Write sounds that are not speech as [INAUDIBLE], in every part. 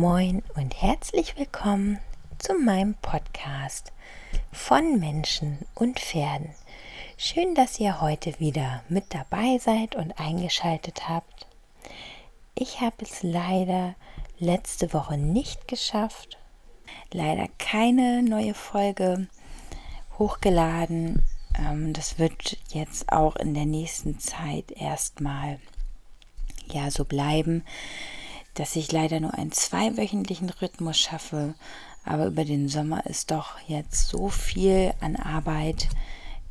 Moin und herzlich willkommen zu meinem Podcast von Menschen und Pferden. Schön, dass ihr heute wieder mit dabei seid und eingeschaltet habt. Ich habe es leider letzte Woche nicht geschafft. Leider keine neue Folge hochgeladen. Ähm, das wird jetzt auch in der nächsten Zeit erstmal ja so bleiben dass ich leider nur einen zweiwöchentlichen Rhythmus schaffe. Aber über den Sommer ist doch jetzt so viel an Arbeit,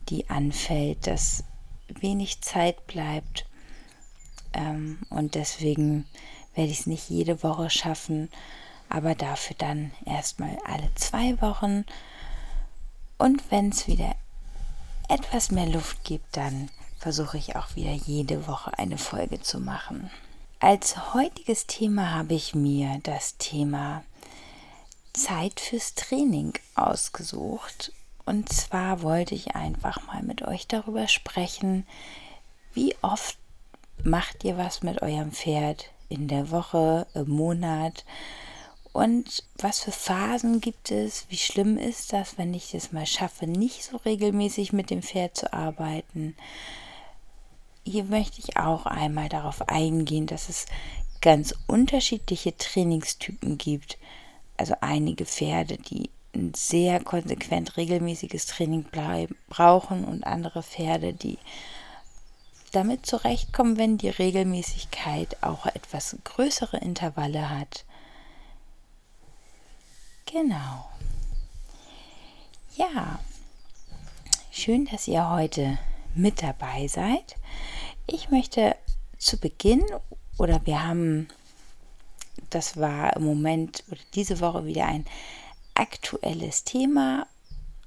die anfällt, dass wenig Zeit bleibt. Ähm, und deswegen werde ich es nicht jede Woche schaffen, aber dafür dann erstmal alle zwei Wochen. Und wenn es wieder etwas mehr Luft gibt, dann versuche ich auch wieder jede Woche eine Folge zu machen. Als heutiges Thema habe ich mir das Thema Zeit fürs Training ausgesucht. Und zwar wollte ich einfach mal mit euch darüber sprechen, wie oft macht ihr was mit eurem Pferd in der Woche, im Monat und was für Phasen gibt es? Wie schlimm ist das, wenn ich es mal schaffe, nicht so regelmäßig mit dem Pferd zu arbeiten? Hier möchte ich auch einmal darauf eingehen, dass es ganz unterschiedliche Trainingstypen gibt. Also einige Pferde, die ein sehr konsequent regelmäßiges Training brauchen und andere Pferde, die damit zurechtkommen, wenn die Regelmäßigkeit auch etwas größere Intervalle hat. Genau. Ja, schön, dass ihr heute mit dabei seid. Ich möchte zu Beginn oder wir haben, das war im Moment oder diese Woche wieder ein aktuelles Thema,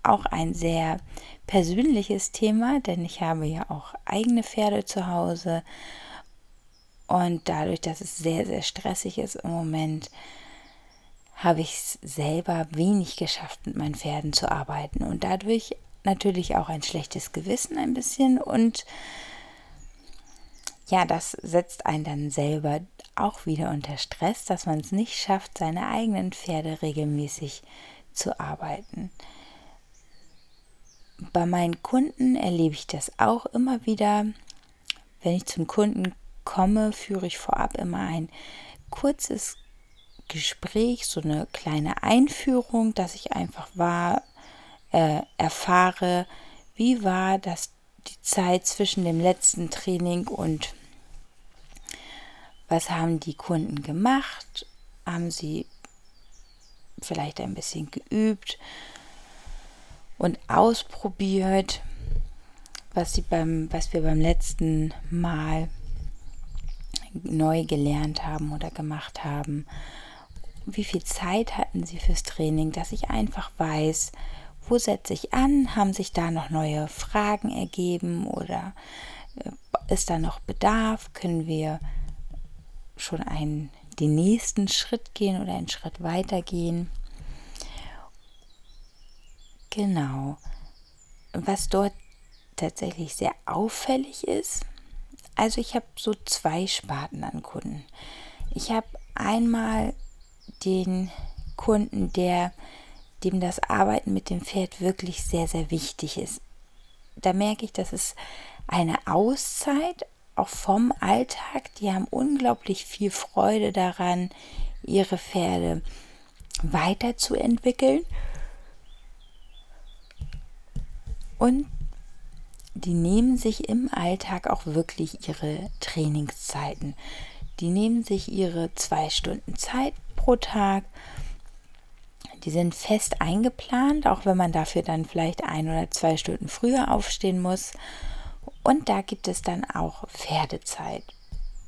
auch ein sehr persönliches Thema, denn ich habe ja auch eigene Pferde zu Hause und dadurch, dass es sehr, sehr stressig ist im Moment, habe ich es selber wenig geschafft, mit meinen Pferden zu arbeiten und dadurch natürlich auch ein schlechtes Gewissen ein bisschen und ja, das setzt einen dann selber auch wieder unter Stress, dass man es nicht schafft, seine eigenen Pferde regelmäßig zu arbeiten. Bei meinen Kunden erlebe ich das auch immer wieder. Wenn ich zum Kunden komme, führe ich vorab immer ein kurzes Gespräch, so eine kleine Einführung, dass ich einfach wahr äh, erfahre, wie war das die Zeit zwischen dem letzten Training und was haben die Kunden gemacht? Haben sie vielleicht ein bisschen geübt und ausprobiert, was, sie beim, was wir beim letzten Mal neu gelernt haben oder gemacht haben. Wie viel Zeit hatten sie fürs Training, dass ich einfach weiß, wo setze ich an? Haben sich da noch neue Fragen ergeben oder äh, ist da noch Bedarf? Können wir schon einen, den nächsten Schritt gehen oder einen Schritt weiter gehen. Genau. Was dort tatsächlich sehr auffällig ist, also ich habe so zwei Sparten an Kunden. Ich habe einmal den Kunden, der dem das Arbeiten mit dem Pferd wirklich sehr, sehr wichtig ist. Da merke ich, dass es eine Auszeit, auch vom Alltag. Die haben unglaublich viel Freude daran, ihre Pferde weiterzuentwickeln. Und die nehmen sich im Alltag auch wirklich ihre Trainingszeiten. Die nehmen sich ihre zwei Stunden Zeit pro Tag. Die sind fest eingeplant, auch wenn man dafür dann vielleicht ein oder zwei Stunden früher aufstehen muss. Und da gibt es dann auch Pferdezeit.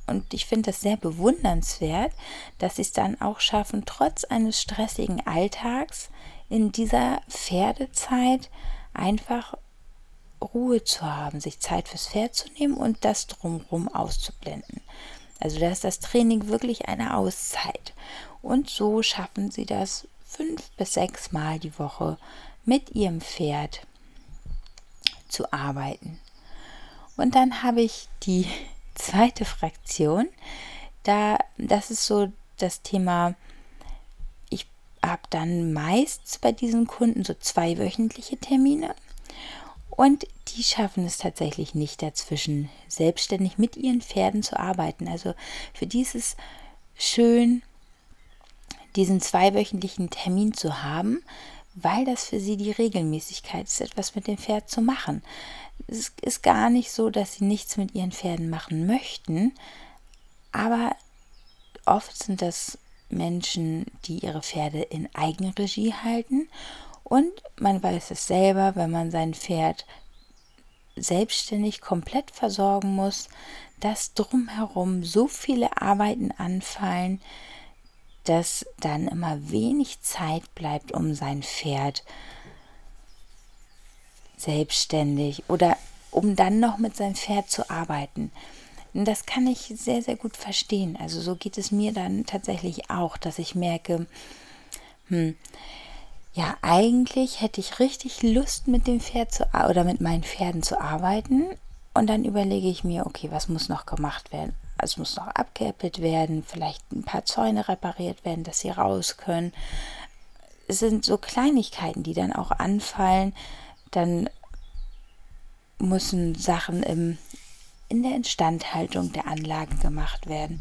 Und ich finde das sehr bewundernswert, dass sie es dann auch schaffen, trotz eines stressigen Alltags in dieser Pferdezeit einfach Ruhe zu haben, sich Zeit fürs Pferd zu nehmen und das drumherum auszublenden. Also da ist das Training wirklich eine Auszeit. Und so schaffen sie das fünf bis sechs Mal die Woche mit ihrem Pferd zu arbeiten. Und dann habe ich die [LAUGHS] zweite Fraktion. Da, das ist so das Thema habe dann meist bei diesen Kunden so zwei wöchentliche Termine. Und die schaffen es tatsächlich nicht dazwischen, selbstständig mit ihren Pferden zu arbeiten. Also für die ist es schön, diesen zweiwöchentlichen Termin zu haben, weil das für sie die Regelmäßigkeit ist, etwas mit dem Pferd zu machen. Es ist gar nicht so, dass sie nichts mit ihren Pferden machen möchten, aber oft sind das Menschen, die ihre Pferde in Eigenregie halten und man weiß es selber, wenn man sein Pferd selbstständig komplett versorgen muss, dass drumherum so viele Arbeiten anfallen, dass dann immer wenig Zeit bleibt, um sein Pferd selbstständig oder um dann noch mit seinem Pferd zu arbeiten. Das kann ich sehr, sehr gut verstehen. Also so geht es mir dann tatsächlich auch, dass ich merke, hm, ja, eigentlich hätte ich richtig Lust mit dem Pferd zu oder mit meinen Pferden zu arbeiten. Und dann überlege ich mir, okay, was muss noch gemacht werden? Es muss noch abgeäppelt werden, vielleicht ein paar Zäune repariert werden, dass sie raus können. Es sind so Kleinigkeiten, die dann auch anfallen. Dann müssen Sachen im, in der Instandhaltung der Anlagen gemacht werden.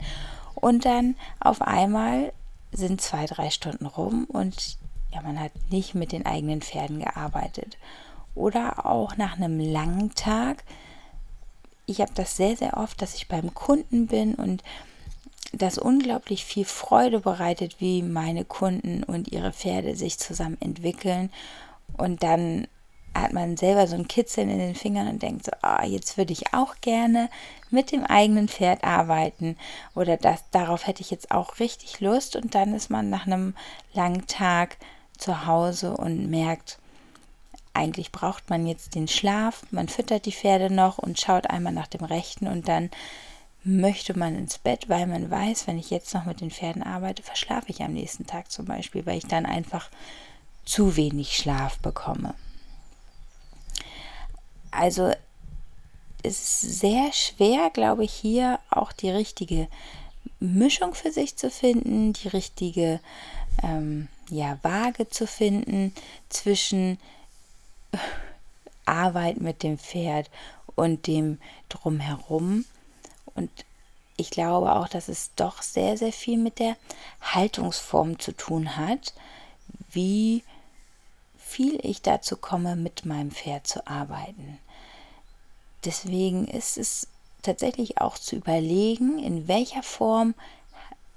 Und dann auf einmal sind zwei, drei Stunden rum und ja, man hat nicht mit den eigenen Pferden gearbeitet. Oder auch nach einem langen Tag. Ich habe das sehr, sehr oft, dass ich beim Kunden bin und das unglaublich viel Freude bereitet, wie meine Kunden und ihre Pferde sich zusammen entwickeln. Und dann hat man selber so ein Kitzeln in den Fingern und denkt so, oh, jetzt würde ich auch gerne mit dem eigenen Pferd arbeiten oder das, darauf hätte ich jetzt auch richtig Lust und dann ist man nach einem langen Tag zu Hause und merkt, eigentlich braucht man jetzt den Schlaf, man füttert die Pferde noch und schaut einmal nach dem Rechten und dann möchte man ins Bett, weil man weiß, wenn ich jetzt noch mit den Pferden arbeite, verschlafe ich am nächsten Tag zum Beispiel, weil ich dann einfach zu wenig Schlaf bekomme. Also es ist sehr schwer, glaube ich, hier auch die richtige Mischung für sich zu finden, die richtige ähm, ja, Waage zu finden zwischen Arbeit mit dem Pferd und dem drumherum. Und ich glaube auch, dass es doch sehr, sehr viel mit der Haltungsform zu tun hat, wie viel ich dazu komme, mit meinem Pferd zu arbeiten. Deswegen ist es tatsächlich auch zu überlegen, in welcher Form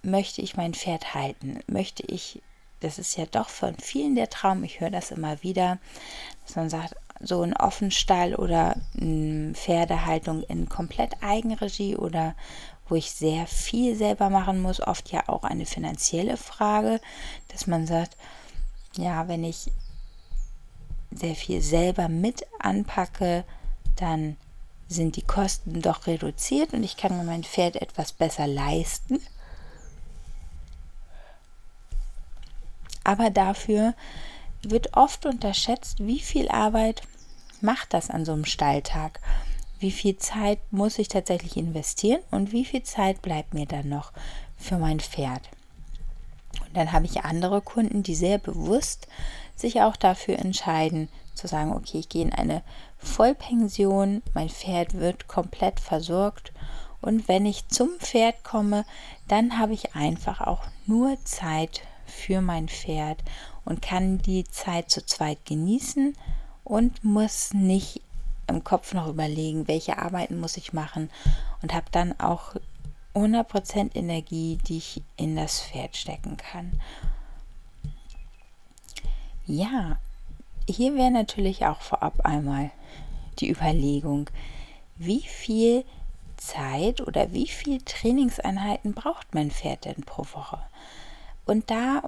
möchte ich mein Pferd halten? Möchte ich, das ist ja doch von vielen der Traum, ich höre das immer wieder, dass man sagt, so ein Offenstall oder eine Pferdehaltung in komplett Eigenregie oder wo ich sehr viel selber machen muss, oft ja auch eine finanzielle Frage, dass man sagt, ja, wenn ich sehr viel selber mit anpacke, dann sind die Kosten doch reduziert und ich kann mir mein Pferd etwas besser leisten. Aber dafür wird oft unterschätzt, wie viel Arbeit macht das an so einem Stalltag. Wie viel Zeit muss ich tatsächlich investieren und wie viel Zeit bleibt mir dann noch für mein Pferd. Und dann habe ich andere Kunden, die sehr bewusst sich auch dafür entscheiden, zu sagen, okay, ich gehe in eine Vollpension, mein Pferd wird komplett versorgt und wenn ich zum Pferd komme, dann habe ich einfach auch nur Zeit für mein Pferd und kann die Zeit zu zweit genießen und muss nicht im Kopf noch überlegen, welche Arbeiten muss ich machen und habe dann auch 100% Energie, die ich in das Pferd stecken kann. Ja, hier wäre natürlich auch vorab einmal die Überlegung, wie viel Zeit oder wie viel Trainingseinheiten braucht mein Pferd denn pro Woche? Und da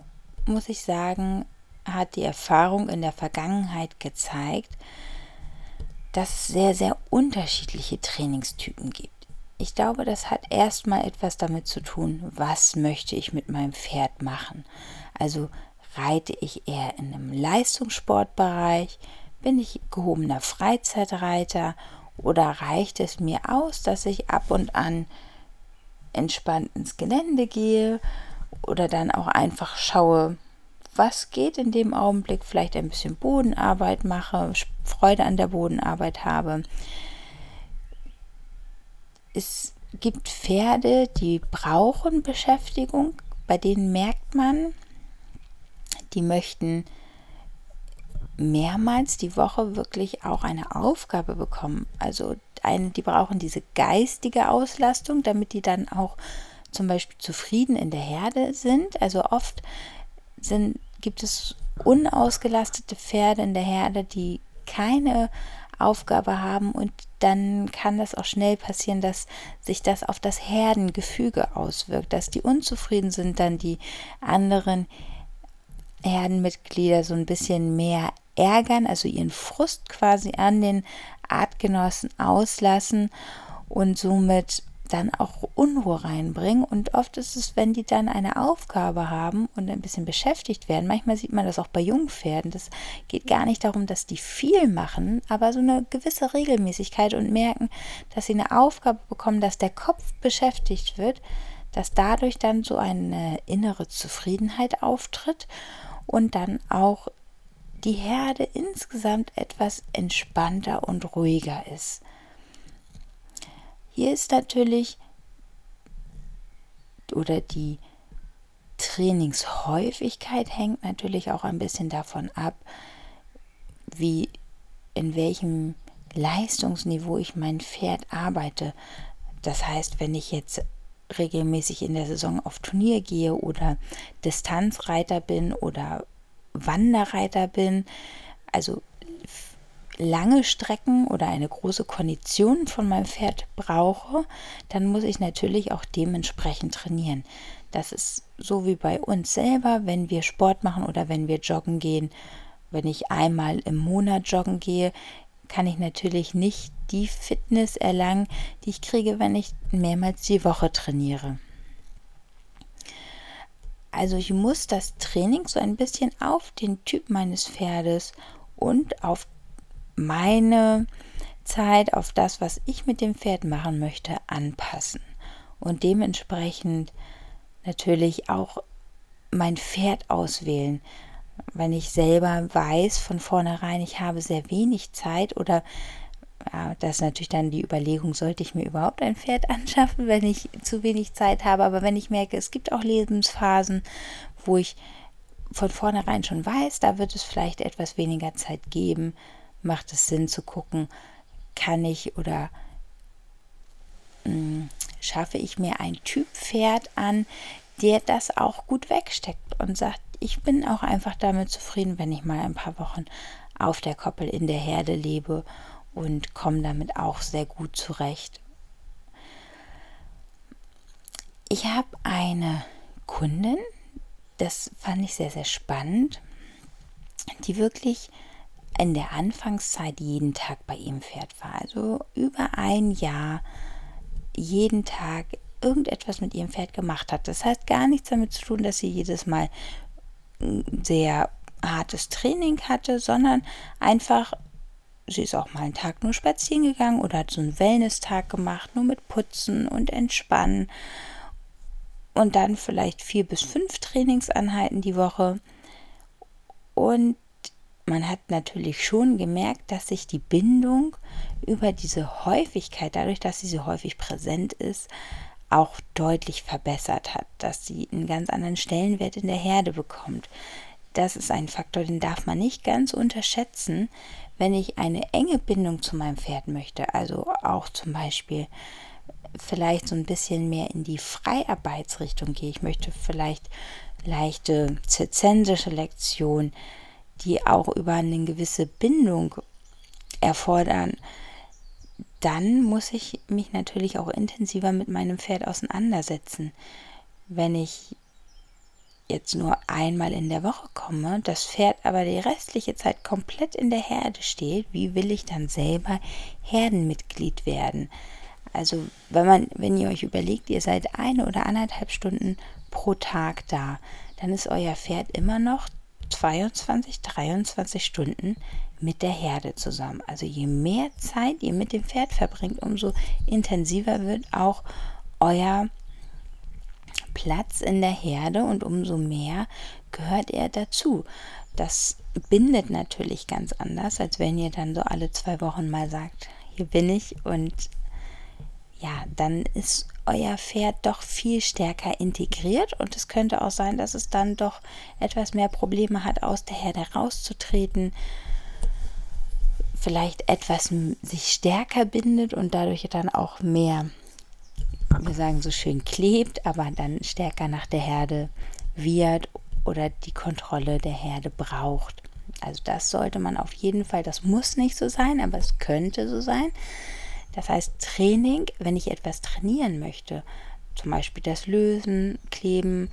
muss ich sagen, hat die Erfahrung in der Vergangenheit gezeigt, dass es sehr, sehr unterschiedliche Trainingstypen gibt. Ich glaube, das hat erstmal etwas damit zu tun, was möchte ich mit meinem Pferd machen. Also reite ich eher in einem Leistungssportbereich, bin ich gehobener Freizeitreiter oder reicht es mir aus, dass ich ab und an entspannt ins Gelände gehe oder dann auch einfach schaue, was geht in dem Augenblick, vielleicht ein bisschen Bodenarbeit mache, Freude an der Bodenarbeit habe. Es gibt Pferde, die brauchen Beschäftigung, bei denen merkt man, die möchten mehrmals die Woche wirklich auch eine Aufgabe bekommen. Also eine, die brauchen diese geistige Auslastung, damit die dann auch zum Beispiel zufrieden in der Herde sind. Also oft sind, gibt es unausgelastete Pferde in der Herde, die keine Aufgabe haben und dann kann das auch schnell passieren, dass sich das auf das Herdengefüge auswirkt, dass die unzufrieden sind, dann die anderen Herdenmitglieder so ein bisschen mehr ärgern, also ihren Frust quasi an den Artgenossen auslassen und somit dann auch Unruhe reinbringen. Und oft ist es, wenn die dann eine Aufgabe haben und ein bisschen beschäftigt werden, manchmal sieht man das auch bei Jungpferden, das geht gar nicht darum, dass die viel machen, aber so eine gewisse Regelmäßigkeit und merken, dass sie eine Aufgabe bekommen, dass der Kopf beschäftigt wird, dass dadurch dann so eine innere Zufriedenheit auftritt und dann auch die Herde insgesamt etwas entspannter und ruhiger ist. Hier ist natürlich oder die Trainingshäufigkeit hängt natürlich auch ein bisschen davon ab, wie in welchem Leistungsniveau ich mein Pferd arbeite. Das heißt, wenn ich jetzt regelmäßig in der Saison auf Turnier gehe oder Distanzreiter bin oder Wanderreiter bin, also lange Strecken oder eine große Kondition von meinem Pferd brauche, dann muss ich natürlich auch dementsprechend trainieren. Das ist so wie bei uns selber, wenn wir Sport machen oder wenn wir joggen gehen. Wenn ich einmal im Monat joggen gehe, kann ich natürlich nicht die Fitness erlangen, die ich kriege, wenn ich mehrmals die Woche trainiere. Also ich muss das Training so ein bisschen auf den Typ meines Pferdes und auf meine Zeit auf das, was ich mit dem Pferd machen möchte, anpassen und dementsprechend natürlich auch mein Pferd auswählen. Wenn ich selber weiß von vornherein, ich habe sehr wenig Zeit oder ja, das ist natürlich dann die Überlegung, sollte ich mir überhaupt ein Pferd [LAUGHS] anschaffen, wenn ich zu wenig Zeit habe. Aber wenn ich merke, es gibt auch Lebensphasen, wo ich von vornherein schon weiß, da wird es vielleicht etwas weniger Zeit geben, macht es Sinn zu gucken, kann ich oder hm, schaffe ich mir ein Typ Pferd an, der das auch gut wegsteckt und sagt, ich bin auch einfach damit zufrieden, wenn ich mal ein paar Wochen auf der Koppel in der Herde lebe und komme damit auch sehr gut zurecht. Ich habe eine Kundin, das fand ich sehr, sehr spannend, die wirklich in der Anfangszeit jeden Tag bei ihm Pferd war. Also über ein Jahr jeden Tag irgendetwas mit ihrem Pferd gemacht hat. Das heißt gar nichts damit zu tun, dass sie jedes Mal sehr hartes Training hatte, sondern einfach, sie ist auch mal einen Tag nur spazieren gegangen oder hat so einen Wellness-Tag gemacht, nur mit Putzen und Entspannen. Und dann vielleicht vier bis fünf Trainingseinheiten die Woche. Und man hat natürlich schon gemerkt, dass sich die Bindung über diese Häufigkeit, dadurch, dass sie so häufig präsent ist, auch deutlich verbessert hat, dass sie einen ganz anderen Stellenwert in der Herde bekommt. Das ist ein Faktor, den darf man nicht ganz unterschätzen, wenn ich eine enge Bindung zu meinem Pferd möchte. Also auch zum Beispiel vielleicht so ein bisschen mehr in die Freiarbeitsrichtung gehe. Ich möchte vielleicht leichte zirzensische Lektionen die auch über eine gewisse Bindung erfordern, dann muss ich mich natürlich auch intensiver mit meinem Pferd auseinandersetzen. Wenn ich jetzt nur einmal in der Woche komme, das Pferd aber die restliche Zeit komplett in der Herde steht, wie will ich dann selber Herdenmitglied werden? Also, wenn man, wenn ihr euch überlegt, ihr seid eine oder anderthalb Stunden pro Tag da, dann ist euer Pferd immer noch 22, 23 Stunden mit der Herde zusammen. Also je mehr Zeit ihr mit dem Pferd verbringt, umso intensiver wird auch euer Platz in der Herde und umso mehr gehört er dazu. Das bindet natürlich ganz anders, als wenn ihr dann so alle zwei Wochen mal sagt, hier bin ich und ja, dann ist euer Pferd doch viel stärker integriert und es könnte auch sein, dass es dann doch etwas mehr Probleme hat, aus der Herde rauszutreten, vielleicht etwas sich stärker bindet und dadurch dann auch mehr, wir sagen so schön, klebt, aber dann stärker nach der Herde wird oder die Kontrolle der Herde braucht. Also das sollte man auf jeden Fall, das muss nicht so sein, aber es könnte so sein. Das heißt Training, wenn ich etwas trainieren möchte, zum Beispiel das Lösen, Kleben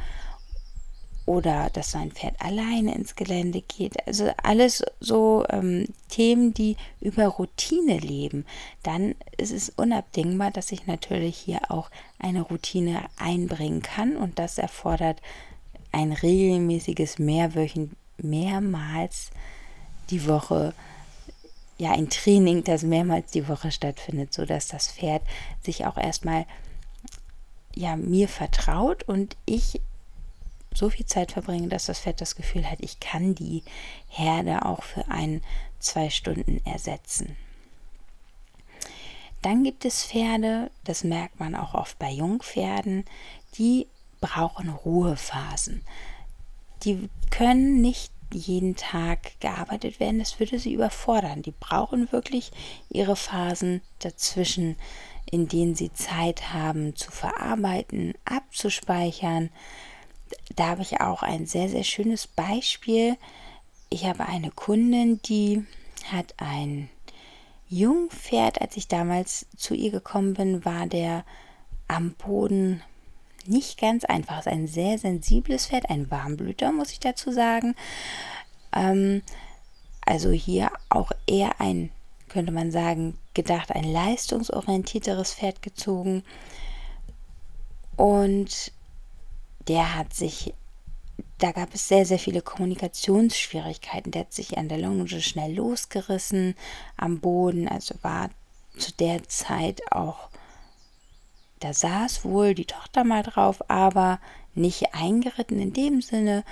oder dass sein Pferd alleine ins Gelände geht. Also alles so ähm, Themen, die über Routine leben. Dann ist es unabdingbar, dass ich natürlich hier auch eine Routine einbringen kann und das erfordert ein regelmäßiges Mehrwöchen, mehrmals die Woche, ja, ein Training, das mehrmals die Woche stattfindet, sodass das Pferd sich auch erstmal ja, mir vertraut und ich so viel Zeit verbringe, dass das Pferd das Gefühl hat, ich kann die Herde auch für ein, zwei Stunden ersetzen. Dann gibt es Pferde, das merkt man auch oft bei Jungpferden, die brauchen Ruhephasen. Die können nicht jeden Tag gearbeitet werden, das würde sie überfordern. Die brauchen wirklich ihre Phasen dazwischen, in denen sie Zeit haben zu verarbeiten, abzuspeichern. Da habe ich auch ein sehr, sehr schönes Beispiel. Ich habe eine Kundin, die hat ein Jungpferd. Als ich damals zu ihr gekommen bin, war der am Boden nicht ganz einfach. Es ist ein sehr sensibles Pferd, ein Warmblüter, muss ich dazu sagen. Ähm, also hier auch eher ein, könnte man sagen, gedacht, ein leistungsorientierteres Pferd gezogen. Und der hat sich, da gab es sehr, sehr viele Kommunikationsschwierigkeiten. Der hat sich an der Longe schnell losgerissen am Boden, also war zu der Zeit auch da saß wohl die Tochter mal drauf, aber nicht eingeritten in dem Sinne.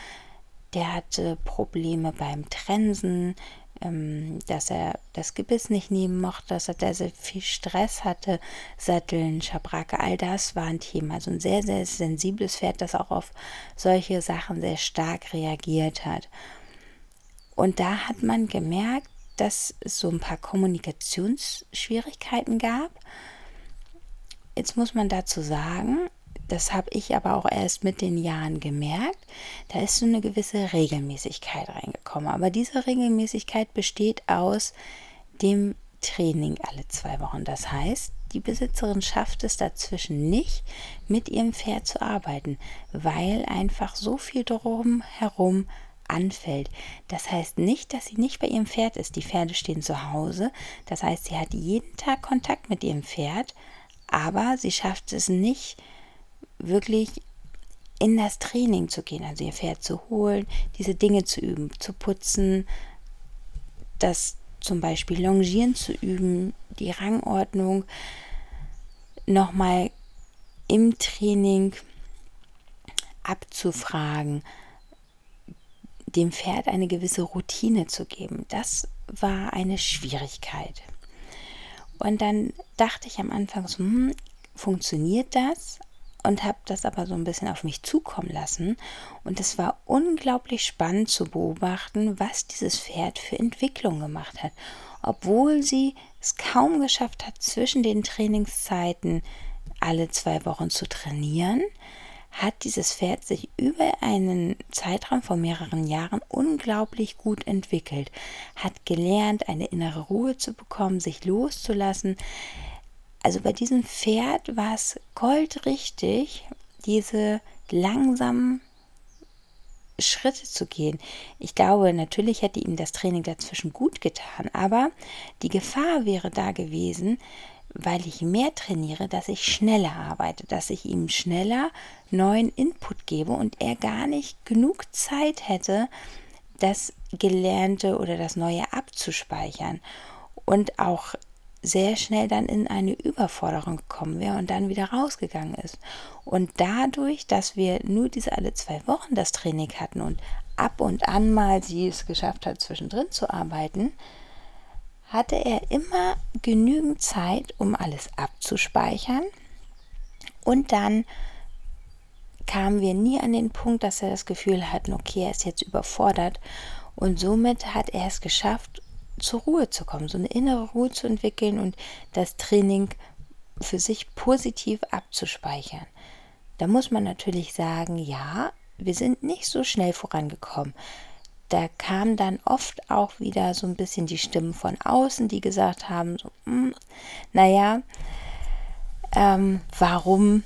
Der hatte Probleme beim Trensen, ähm, dass er das Gebiss nicht nehmen mochte, dass er sehr, sehr viel Stress hatte, Satteln, Schabracke, all das war ein Thema. Also ein sehr, sehr sensibles Pferd, das auch auf solche Sachen sehr stark reagiert hat. Und da hat man gemerkt, dass es so ein paar Kommunikationsschwierigkeiten gab. Jetzt muss man dazu sagen, das habe ich aber auch erst mit den Jahren gemerkt, da ist so eine gewisse Regelmäßigkeit reingekommen. Aber diese Regelmäßigkeit besteht aus dem Training alle zwei Wochen. Das heißt, die Besitzerin schafft es dazwischen nicht, mit ihrem Pferd zu arbeiten, weil einfach so viel drumherum anfällt. Das heißt nicht, dass sie nicht bei ihrem Pferd ist. Die Pferde stehen zu Hause. Das heißt, sie hat jeden Tag Kontakt mit ihrem Pferd, aber sie schafft es nicht wirklich in das Training zu gehen, also ihr Pferd zu holen, diese Dinge zu üben, zu putzen, das zum Beispiel Longieren zu üben, die Rangordnung nochmal im Training abzufragen, dem Pferd eine gewisse Routine zu geben. Das war eine Schwierigkeit. Und dann dachte ich am Anfang so, hm, funktioniert das? Und habe das aber so ein bisschen auf mich zukommen lassen. Und es war unglaublich spannend zu beobachten, was dieses Pferd für Entwicklung gemacht hat. Obwohl sie es kaum geschafft hat, zwischen den Trainingszeiten alle zwei Wochen zu trainieren, hat dieses Pferd sich über einen Zeitraum von mehreren Jahren unglaublich gut entwickelt, hat gelernt, eine innere Ruhe zu bekommen, sich loszulassen. Also bei diesem Pferd war es goldrichtig, diese langsamen Schritte zu gehen. Ich glaube, natürlich hätte ihm das Training dazwischen gut getan, aber die Gefahr wäre da gewesen, weil ich mehr trainiere, dass ich schneller arbeite, dass ich ihm schneller neuen Input gebe und er gar nicht genug Zeit hätte, das Gelernte oder das Neue abzuspeichern. Und auch sehr schnell dann in eine Überforderung gekommen wäre und dann wieder rausgegangen ist. Und dadurch, dass wir nur diese alle zwei Wochen das Training hatten und ab und an mal sie es geschafft hat, zwischendrin zu arbeiten, hatte er immer genügend Zeit, um alles abzuspeichern. Und dann kamen wir nie an den Punkt, dass er das Gefühl hatten, okay, er ist jetzt überfordert. Und somit hat er es geschafft, zur Ruhe zu kommen, so eine innere Ruhe zu entwickeln und das Training für sich positiv abzuspeichern. Da muss man natürlich sagen, ja, wir sind nicht so schnell vorangekommen. Da kam dann oft auch wieder so ein bisschen die Stimmen von außen, die gesagt haben, so, hm, naja, ähm, warum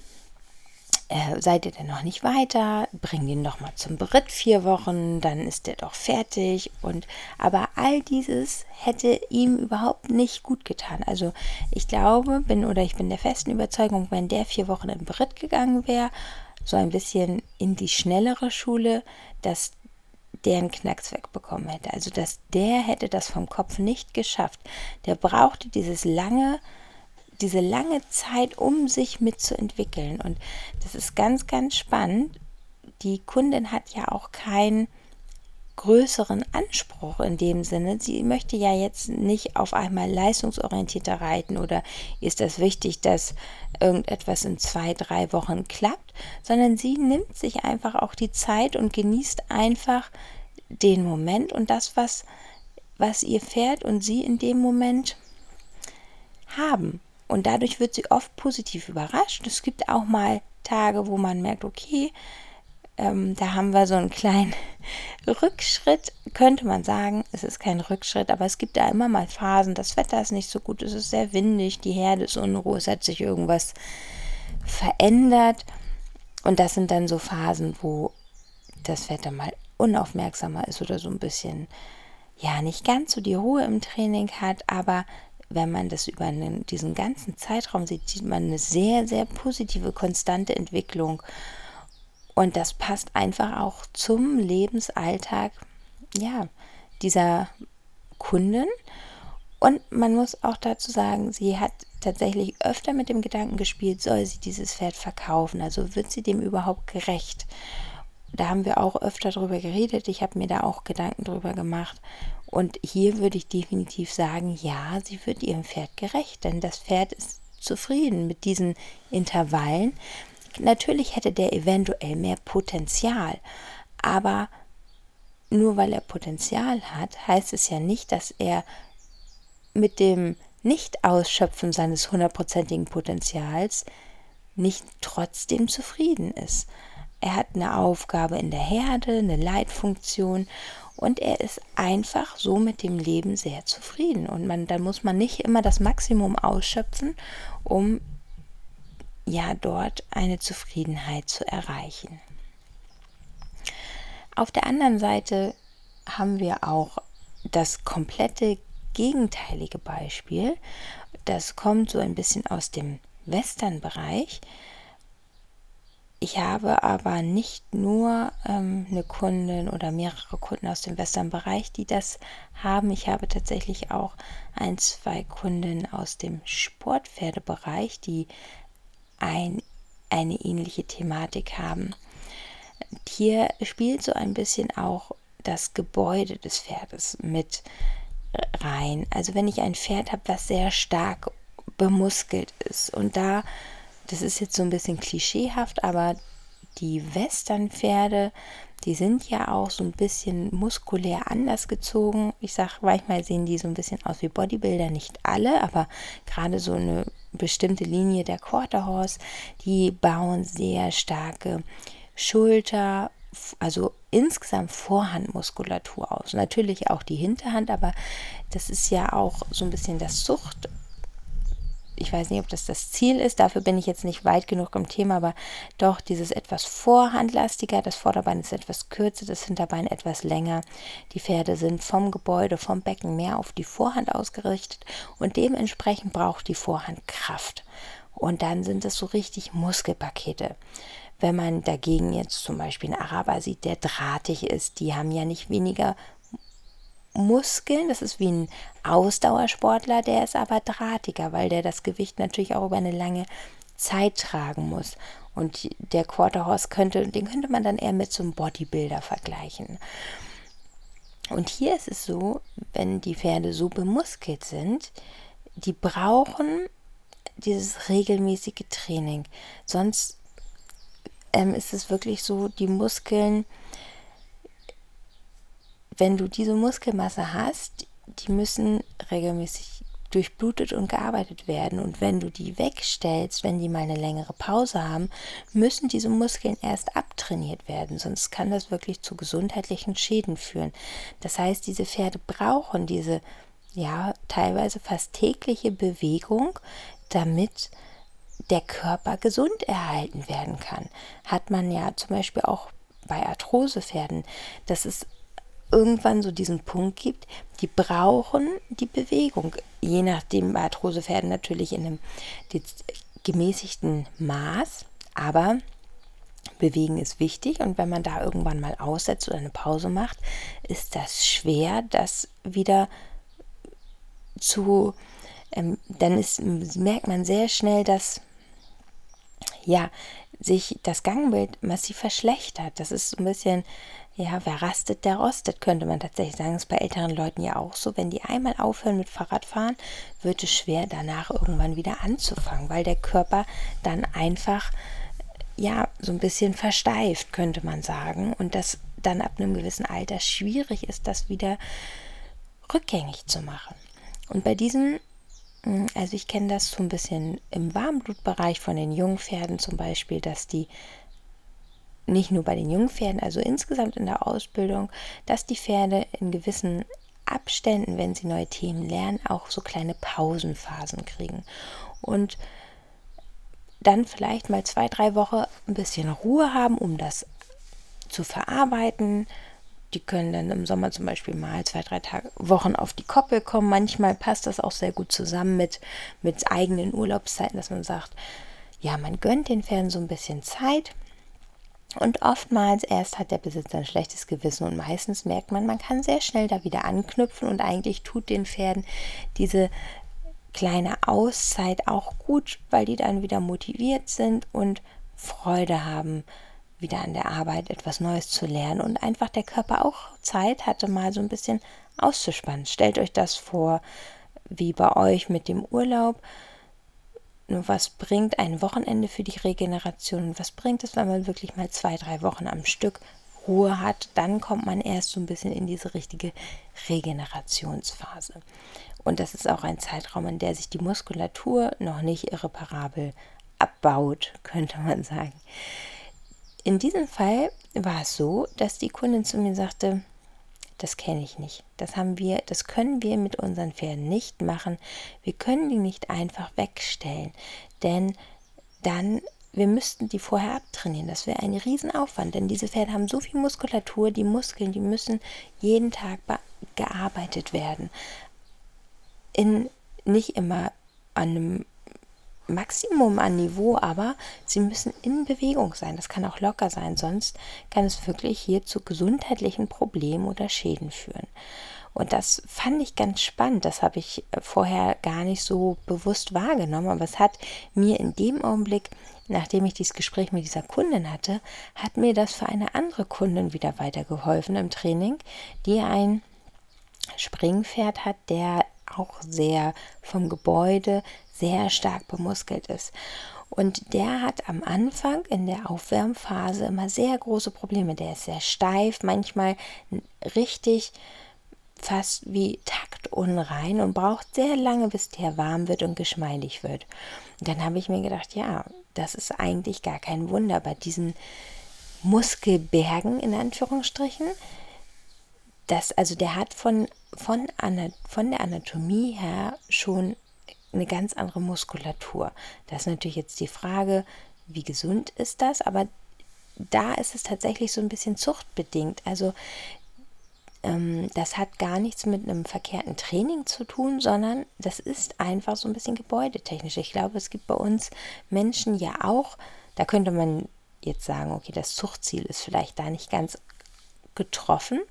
äh, seid ihr denn noch nicht weiter? Bring ihn doch mal zum Beritt vier Wochen, dann ist der doch fertig. Und aber all dieses hätte ihm überhaupt nicht gut getan. Also ich glaube, bin oder ich bin der festen Überzeugung, wenn der vier Wochen in Beritt gegangen wäre, so ein bisschen in die schnellere Schule, dass der einen Knacks wegbekommen hätte. Also dass der hätte das vom Kopf nicht geschafft. Der brauchte dieses lange diese lange Zeit, um sich mitzuentwickeln. Und das ist ganz, ganz spannend. Die Kundin hat ja auch keinen größeren Anspruch in dem Sinne. Sie möchte ja jetzt nicht auf einmal leistungsorientierter reiten oder ist das wichtig, dass irgendetwas in zwei, drei Wochen klappt, sondern sie nimmt sich einfach auch die Zeit und genießt einfach den Moment und das, was, was ihr Pferd und sie in dem Moment haben. Und dadurch wird sie oft positiv überrascht. Es gibt auch mal Tage, wo man merkt, okay, ähm, da haben wir so einen kleinen [LAUGHS] Rückschritt, könnte man sagen. Es ist kein Rückschritt, aber es gibt da immer mal Phasen. Das Wetter ist nicht so gut, es ist sehr windig, die Herde ist unruhig, es hat sich irgendwas verändert. Und das sind dann so Phasen, wo das Wetter mal unaufmerksamer ist oder so ein bisschen, ja, nicht ganz so die Ruhe im Training hat, aber wenn man das über diesen ganzen Zeitraum sieht, sieht man eine sehr, sehr positive, konstante Entwicklung. Und das passt einfach auch zum Lebensalltag, ja, dieser Kunden. Und man muss auch dazu sagen, sie hat tatsächlich öfter mit dem Gedanken gespielt, soll sie dieses Pferd verkaufen? Also wird sie dem überhaupt gerecht? Da haben wir auch öfter drüber geredet. Ich habe mir da auch Gedanken drüber gemacht. Und hier würde ich definitiv sagen, ja, sie wird ihrem Pferd gerecht, denn das Pferd ist zufrieden mit diesen Intervallen. Natürlich hätte der eventuell mehr Potenzial, aber nur weil er Potenzial hat, heißt es ja nicht, dass er mit dem Nicht-Ausschöpfen seines hundertprozentigen Potenzials nicht trotzdem zufrieden ist. Er hat eine Aufgabe in der Herde, eine Leitfunktion und er ist einfach so mit dem Leben sehr zufrieden. Und man, dann muss man nicht immer das Maximum ausschöpfen, um ja dort eine Zufriedenheit zu erreichen. Auf der anderen Seite haben wir auch das komplette gegenteilige Beispiel. Das kommt so ein bisschen aus dem Western-Bereich. Ich habe aber nicht nur ähm, eine Kundin oder mehrere Kunden aus dem Western-Bereich, die das haben. Ich habe tatsächlich auch ein, zwei Kunden aus dem Sportpferdebereich, die ein, eine ähnliche Thematik haben. Hier spielt so ein bisschen auch das Gebäude des Pferdes mit rein. Also wenn ich ein Pferd habe, was sehr stark bemuskelt ist und da das ist jetzt so ein bisschen klischeehaft, aber die Westernpferde, die sind ja auch so ein bisschen muskulär anders gezogen. Ich sage, manchmal sehen die so ein bisschen aus wie Bodybuilder, nicht alle, aber gerade so eine bestimmte Linie der Quarter Horse, die bauen sehr starke Schulter, also insgesamt Vorhandmuskulatur aus. Natürlich auch die Hinterhand, aber das ist ja auch so ein bisschen das Zucht ich weiß nicht, ob das das Ziel ist, dafür bin ich jetzt nicht weit genug im Thema, aber doch dieses etwas vorhandlastiger, das Vorderbein ist etwas kürzer, das Hinterbein etwas länger. Die Pferde sind vom Gebäude, vom Becken mehr auf die Vorhand ausgerichtet und dementsprechend braucht die Vorhand Kraft. Und dann sind es so richtig Muskelpakete. Wenn man dagegen jetzt zum Beispiel einen Araber sieht, der drahtig ist, die haben ja nicht weniger Muskeln, das ist wie ein Ausdauersportler, der ist aber drahtiger, weil der das Gewicht natürlich auch über eine lange Zeit tragen muss. Und der Quarter Horse könnte, den könnte man dann eher mit so einem Bodybuilder vergleichen. Und hier ist es so, wenn die Pferde so bemuskelt sind, die brauchen dieses regelmäßige Training. Sonst ähm, ist es wirklich so, die Muskeln, wenn du diese Muskelmasse hast, die müssen regelmäßig durchblutet und gearbeitet werden. Und wenn du die wegstellst, wenn die mal eine längere Pause haben, müssen diese Muskeln erst abtrainiert werden. Sonst kann das wirklich zu gesundheitlichen Schäden führen. Das heißt, diese Pferde brauchen diese ja teilweise fast tägliche Bewegung, damit der Körper gesund erhalten werden kann. Hat man ja zum Beispiel auch bei Arthrosepferden, dass es irgendwann so diesen Punkt gibt, die brauchen die Bewegung. Je nachdem bei Arthrosepferden natürlich in einem gemäßigten Maß, aber Bewegen ist wichtig und wenn man da irgendwann mal aussetzt oder eine Pause macht, ist das schwer, das wieder zu, ähm, dann ist, merkt man sehr schnell, dass ja, sich das Gangbild massiv verschlechtert. Das ist ein bisschen, ja, wer rastet, der rostet, könnte man tatsächlich sagen. Das ist bei älteren Leuten ja auch so. Wenn die einmal aufhören mit Fahrradfahren, wird es schwer, danach irgendwann wieder anzufangen, weil der Körper dann einfach, ja, so ein bisschen versteift, könnte man sagen. Und das dann ab einem gewissen Alter schwierig ist, das wieder rückgängig zu machen. Und bei diesen hm, also ich kenne das so ein bisschen im Warmblutbereich von den Jungpferden zum Beispiel, dass die nicht nur bei den Jungpferden, also insgesamt in der Ausbildung, dass die Pferde in gewissen Abständen, wenn sie neue Themen lernen, auch so kleine Pausenphasen kriegen. Und dann vielleicht mal zwei, drei Wochen ein bisschen Ruhe haben, um das zu verarbeiten, die können dann im Sommer zum Beispiel mal zwei, drei Tage, Wochen auf die Koppel kommen. Manchmal passt das auch sehr gut zusammen mit, mit eigenen Urlaubszeiten, dass man sagt, ja, man gönnt den Pferden so ein bisschen Zeit. Und oftmals erst hat der Besitzer ein schlechtes Gewissen und meistens merkt man, man kann sehr schnell da wieder anknüpfen und eigentlich tut den Pferden diese kleine Auszeit auch gut, weil die dann wieder motiviert sind und Freude haben wieder an der Arbeit etwas Neues zu lernen und einfach der Körper auch Zeit hatte, mal so ein bisschen auszuspannen. Stellt euch das vor, wie bei euch mit dem Urlaub. Nur was bringt ein Wochenende für die Regeneration was bringt es, wenn man wirklich mal zwei, drei Wochen am Stück Ruhe hat? Dann kommt man erst so ein bisschen in diese richtige Regenerationsphase. Und das ist auch ein Zeitraum, in der sich die Muskulatur noch nicht irreparabel abbaut, [LAUGHS] könnte man sagen. In diesem Fall war es so, dass die Kundin zu mir sagte, das kenne ich nicht. Das haben wir, das können wir mit unseren Pferden nicht machen. Wir können die nicht einfach wegstellen, denn dann wir müssten die vorher abtrainieren. Das wäre ein Riesenaufwand, denn diese Pferde haben so viel Muskulatur, die Muskeln, die müssen jeden Tag gearbeitet werden. In nicht immer an einem Maximum an Niveau, aber sie müssen in Bewegung sein. Das kann auch locker sein, sonst kann es wirklich hier zu gesundheitlichen Problemen oder Schäden führen. Und das fand ich ganz spannend. Das habe ich äh, vorher gar nicht so bewusst wahrgenommen, aber es hat mir in dem Augenblick, nachdem ich dieses Gespräch mit dieser Kundin hatte, hat mir das für eine andere Kundin wieder weitergeholfen im Training, die ein Springpferd hat, der auch sehr vom Gebäude sehr stark bemuskelt ist. Und der hat am Anfang in der Aufwärmphase immer sehr große Probleme. Der ist sehr steif, manchmal richtig fast wie taktunrein und braucht sehr lange, bis der warm wird und geschmeidig wird. Und dann habe ich mir gedacht, ja, das ist eigentlich gar kein Wunder bei diesen Muskelbergen in Anführungsstrichen. Das, also der hat von, von, von der Anatomie her schon eine ganz andere Muskulatur. Das ist natürlich jetzt die Frage, wie gesund ist das, aber da ist es tatsächlich so ein bisschen zuchtbedingt. Also ähm, das hat gar nichts mit einem verkehrten Training zu tun, sondern das ist einfach so ein bisschen gebäudetechnisch. Ich glaube, es gibt bei uns Menschen ja auch, da könnte man jetzt sagen, okay, das Zuchtziel ist vielleicht da nicht ganz getroffen.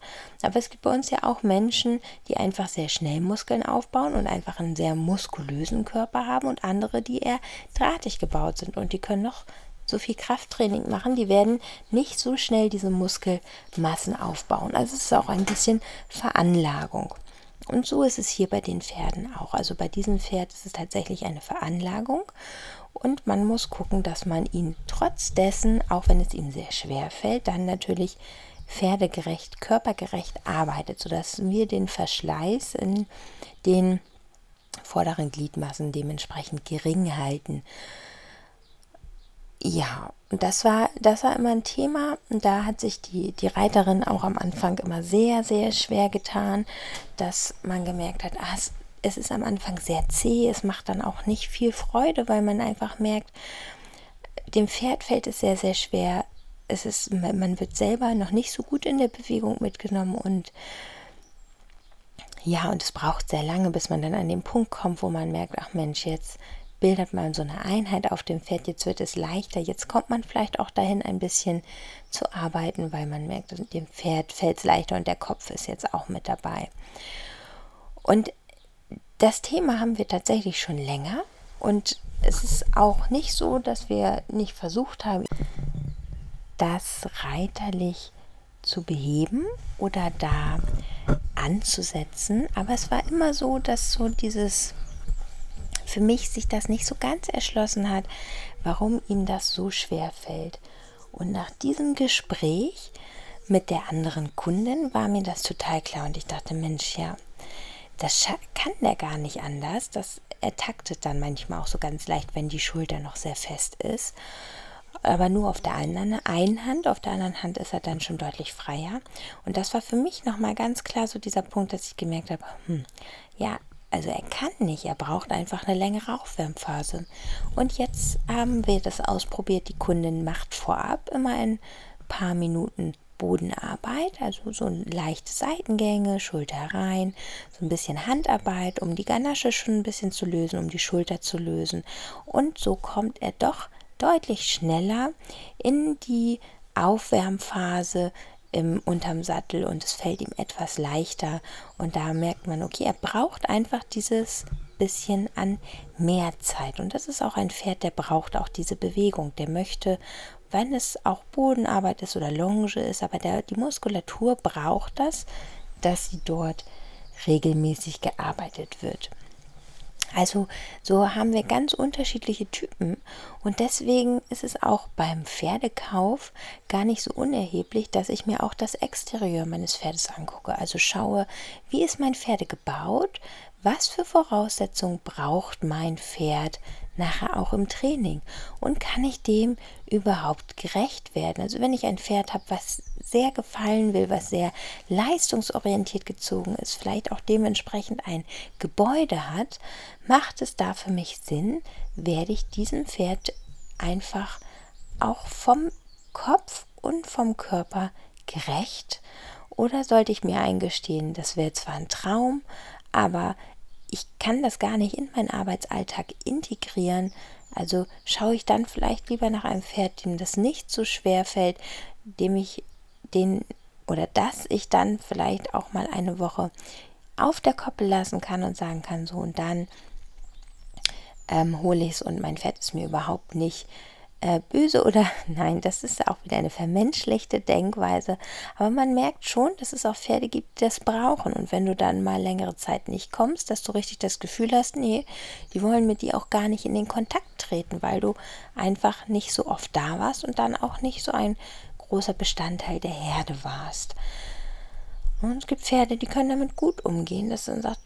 Aber es gibt bei uns ja auch Menschen, die einfach sehr schnell Muskeln aufbauen und einfach einen sehr muskulösen Körper haben und andere, die eher drahtig gebaut sind und die können noch so viel Krafttraining machen, die werden nicht so schnell diese Muskelmassen aufbauen. Also es ist auch ein bisschen Veranlagung. Und so ist es hier bei den Pferden auch. Also bei diesem Pferd ist es tatsächlich eine Veranlagung und man muss gucken, dass man ihn trotz dessen, auch wenn es ihm sehr schwer fällt, dann natürlich pferdegerecht, körpergerecht arbeitet, sodass wir den Verschleiß in den vorderen Gliedmassen dementsprechend gering halten. Ja, das war, das war immer ein Thema. Da hat sich die, die Reiterin auch am Anfang immer sehr, sehr schwer getan, dass man gemerkt hat, ah, es, es ist am Anfang sehr zäh, es macht dann auch nicht viel Freude, weil man einfach merkt, dem Pferd fällt es sehr, sehr schwer. Es ist, man wird selber noch nicht so gut in der Bewegung mitgenommen und ja, und es braucht sehr lange, bis man dann an den Punkt kommt, wo man merkt, ach Mensch, jetzt bildet man so eine Einheit auf dem Pferd, jetzt wird es leichter, jetzt kommt man vielleicht auch dahin ein bisschen zu arbeiten, weil man merkt, dem Pferd fällt es leichter und der Kopf ist jetzt auch mit dabei. Und das Thema haben wir tatsächlich schon länger und es ist auch nicht so, dass wir nicht versucht haben, das reiterlich zu beheben oder da anzusetzen, aber es war immer so, dass so dieses für mich sich das nicht so ganz erschlossen hat, warum ihm das so schwer fällt. Und nach diesem Gespräch mit der anderen Kundin war mir das total klar und ich dachte, Mensch, ja, das kann der gar nicht anders. Das er taktet dann manchmal auch so ganz leicht, wenn die Schulter noch sehr fest ist. Aber nur auf der einen, Hand, auf der anderen Hand ist er dann schon deutlich freier. Und das war für mich nochmal ganz klar so dieser Punkt, dass ich gemerkt habe, hm, ja, also er kann nicht, er braucht einfach eine längere Aufwärmphase. Und jetzt haben wir das ausprobiert. Die Kundin macht vorab immer ein paar Minuten Bodenarbeit, also so leichte Seitengänge, Schulter rein, so ein bisschen Handarbeit, um die Ganasche schon ein bisschen zu lösen, um die Schulter zu lösen. Und so kommt er doch deutlich schneller in die Aufwärmphase, im, unterm Sattel und es fällt ihm etwas leichter. Und da merkt man, okay, er braucht einfach dieses bisschen an mehr Zeit. Und das ist auch ein Pferd, der braucht auch diese Bewegung. Der möchte, wenn es auch Bodenarbeit ist oder Longe ist, aber der, die Muskulatur braucht das, dass sie dort regelmäßig gearbeitet wird. Also so haben wir ganz unterschiedliche Typen und deswegen ist es auch beim Pferdekauf gar nicht so unerheblich, dass ich mir auch das Exterieur meines Pferdes angucke. Also schaue, wie ist mein Pferd gebaut, was für Voraussetzungen braucht mein Pferd nachher auch im Training und kann ich dem überhaupt gerecht werden? Also wenn ich ein Pferd habe, was sehr gefallen will, was sehr leistungsorientiert gezogen ist, vielleicht auch dementsprechend ein Gebäude hat, macht es da für mich Sinn, werde ich diesem Pferd einfach auch vom Kopf und vom Körper gerecht? Oder sollte ich mir eingestehen, das wäre zwar ein Traum, aber ich kann das gar nicht in meinen Arbeitsalltag integrieren. Also schaue ich dann vielleicht lieber nach einem Pferd, dem das nicht so schwer fällt, dem ich den oder dass ich dann vielleicht auch mal eine Woche auf der Koppel lassen kann und sagen kann, so und dann ähm, hole ich es und mein Pferd ist mir überhaupt nicht äh, böse oder [LAUGHS] nein, das ist auch wieder eine vermenschlichte Denkweise. Aber man merkt schon, dass es auch Pferde gibt, die das brauchen. Und wenn du dann mal längere Zeit nicht kommst, dass du richtig das Gefühl hast, nee, die wollen mit dir auch gar nicht in den Kontakt treten, weil du einfach nicht so oft da warst und dann auch nicht so ein großer Bestandteil der Herde warst. Und es gibt Pferde, die können damit gut umgehen, dass man sagt,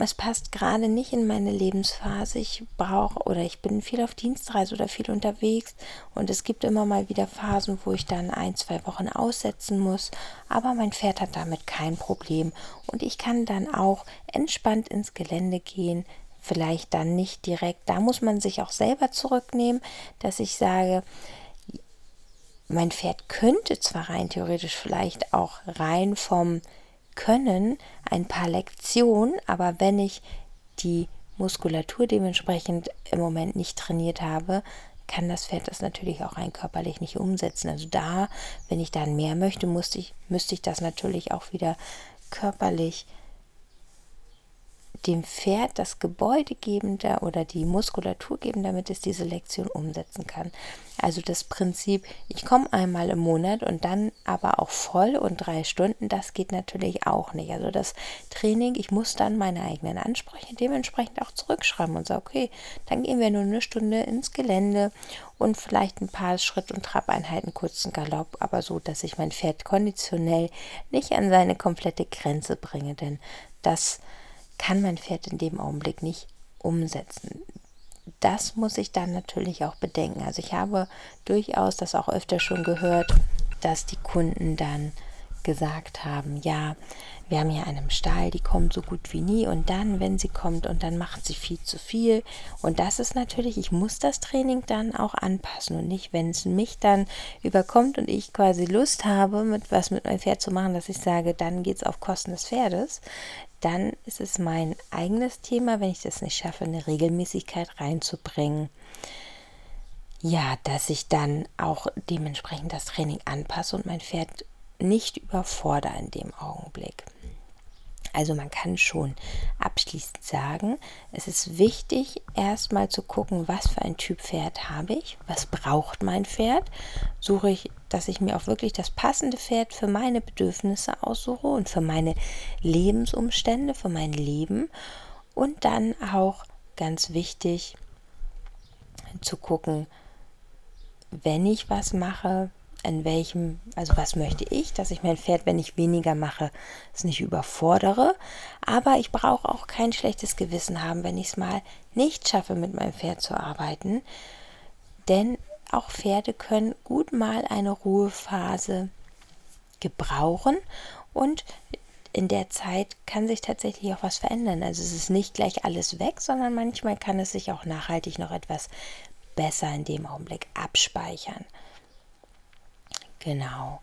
es passt gerade nicht in meine Lebensphase. Ich brauche oder ich bin viel auf Dienstreise oder viel unterwegs und es gibt immer mal wieder Phasen, wo ich dann ein, zwei Wochen aussetzen muss. Aber mein Pferd hat damit kein Problem und ich kann dann auch entspannt ins Gelände gehen. Vielleicht dann nicht direkt. Da muss man sich auch selber zurücknehmen, dass ich sage, mein Pferd könnte zwar rein theoretisch vielleicht auch rein vom können ein paar Lektionen, aber wenn ich die Muskulatur dementsprechend im Moment nicht trainiert habe, kann das Pferd das natürlich auch rein körperlich nicht umsetzen. Also da, wenn ich dann mehr möchte, musste ich, müsste ich das natürlich auch wieder körperlich dem Pferd das Gebäude geben da oder die Muskulatur geben, damit es diese Lektion umsetzen kann. Also das Prinzip, ich komme einmal im Monat und dann aber auch voll und drei Stunden, das geht natürlich auch nicht. Also das Training, ich muss dann meine eigenen Ansprüche dementsprechend auch zurückschreiben und sagen, okay, dann gehen wir nur eine Stunde ins Gelände und vielleicht ein paar Schritt- und Trabeinheiten, kurzen Galopp, aber so, dass ich mein Pferd konditionell nicht an seine komplette Grenze bringe, denn das kann mein Pferd in dem Augenblick nicht umsetzen. Das muss ich dann natürlich auch bedenken. Also ich habe durchaus das auch öfter schon gehört, dass die Kunden dann gesagt haben, ja, wir haben hier einen Stall, die kommt so gut wie nie und dann, wenn sie kommt und dann macht sie viel zu viel. Und das ist natürlich, ich muss das Training dann auch anpassen und nicht, wenn es mich dann überkommt und ich quasi Lust habe, mit was mit meinem Pferd zu machen, dass ich sage, dann geht es auf Kosten des Pferdes dann ist es mein eigenes Thema, wenn ich das nicht schaffe, eine Regelmäßigkeit reinzubringen. Ja, dass ich dann auch dementsprechend das Training anpasse und mein Pferd nicht überfordere in dem Augenblick. Also man kann schon abschließend sagen, es ist wichtig, erstmal zu gucken, was für ein Typ Pferd habe ich, was braucht mein Pferd. Suche ich, dass ich mir auch wirklich das passende Pferd für meine Bedürfnisse aussuche und für meine Lebensumstände, für mein Leben. Und dann auch ganz wichtig zu gucken, wenn ich was mache, in welchem, also was möchte ich, dass ich mein Pferd, wenn ich weniger mache, es nicht überfordere. Aber ich brauche auch kein schlechtes Gewissen haben, wenn ich es mal nicht schaffe, mit meinem Pferd zu arbeiten. Denn auch Pferde können gut mal eine Ruhephase gebrauchen und in der Zeit kann sich tatsächlich auch was verändern. Also es ist nicht gleich alles weg, sondern manchmal kann es sich auch nachhaltig noch etwas besser in dem Augenblick abspeichern. Genau.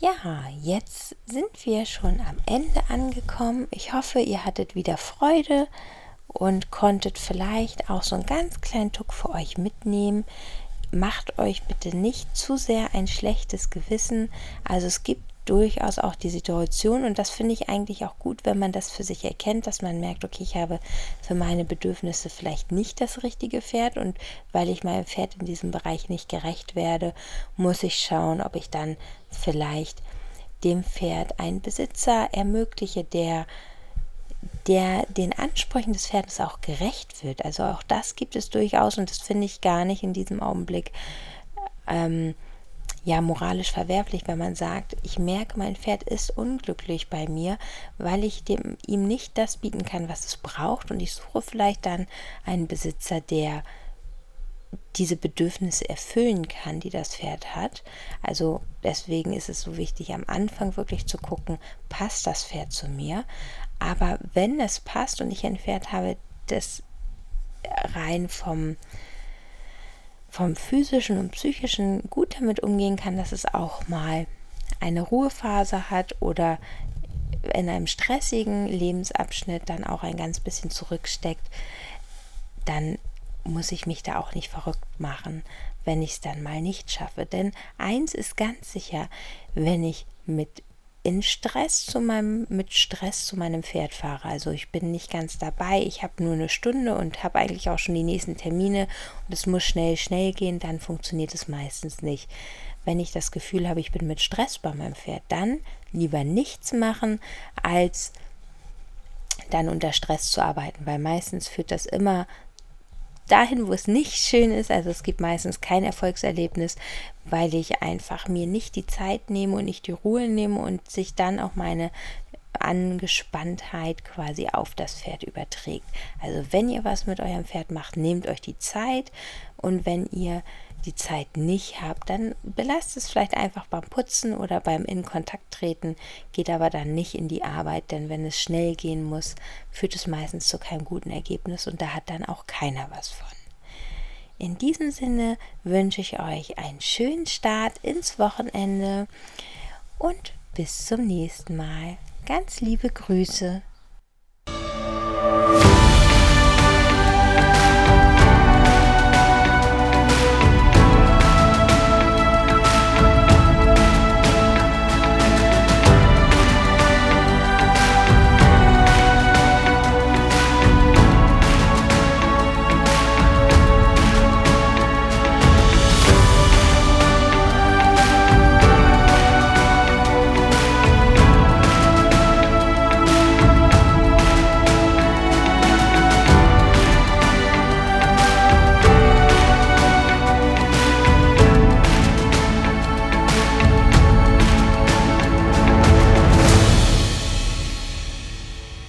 Ja, jetzt sind wir schon am Ende angekommen. Ich hoffe, ihr hattet wieder Freude und konntet vielleicht auch so einen ganz kleinen Tuck für euch mitnehmen. Macht euch bitte nicht zu sehr ein schlechtes Gewissen. Also es gibt durchaus auch die Situation und das finde ich eigentlich auch gut, wenn man das für sich erkennt, dass man merkt, okay, ich habe für meine Bedürfnisse vielleicht nicht das richtige Pferd und weil ich meinem Pferd in diesem Bereich nicht gerecht werde, muss ich schauen, ob ich dann vielleicht dem Pferd einen Besitzer ermögliche, der der den Ansprüchen des Pferdes auch gerecht wird. Also auch das gibt es durchaus und das finde ich gar nicht in diesem Augenblick ähm, ja moralisch verwerflich, wenn man sagt, ich merke, mein Pferd ist unglücklich bei mir, weil ich dem, ihm nicht das bieten kann, was es braucht und ich suche vielleicht dann einen Besitzer, der diese Bedürfnisse erfüllen kann, die das Pferd hat. Also deswegen ist es so wichtig, am Anfang wirklich zu gucken, passt das Pferd zu mir. Aber wenn es passt und ich ein Pferd habe, das rein vom vom physischen und psychischen gut damit umgehen kann, dass es auch mal eine Ruhephase hat oder in einem stressigen Lebensabschnitt dann auch ein ganz bisschen zurücksteckt, dann muss ich mich da auch nicht verrückt machen, wenn ich es dann mal nicht schaffe. Denn eins ist ganz sicher, wenn ich mit in Stress zu meinem, mit Stress zu meinem Pferd fahre. Also ich bin nicht ganz dabei, ich habe nur eine Stunde und habe eigentlich auch schon die nächsten Termine und es muss schnell, schnell gehen, dann funktioniert es meistens nicht. Wenn ich das Gefühl habe, ich bin mit Stress bei meinem Pferd, dann lieber nichts machen, als dann unter Stress zu arbeiten, weil meistens führt das immer dahin, wo es nicht schön ist. Also es gibt meistens kein Erfolgserlebnis, weil ich einfach mir nicht die Zeit nehme und nicht die Ruhe nehme und sich dann auch meine Angespanntheit quasi auf das Pferd überträgt. Also wenn ihr was mit eurem Pferd macht, nehmt euch die Zeit und wenn ihr die Zeit nicht habt, dann belasst es vielleicht einfach beim Putzen oder beim in Kontakt treten, geht aber dann nicht in die Arbeit, denn wenn es schnell gehen muss, führt es meistens zu keinem guten Ergebnis und da hat dann auch keiner was von. In diesem Sinne wünsche ich euch einen schönen Start ins Wochenende und bis zum nächsten Mal. Ganz liebe Grüße.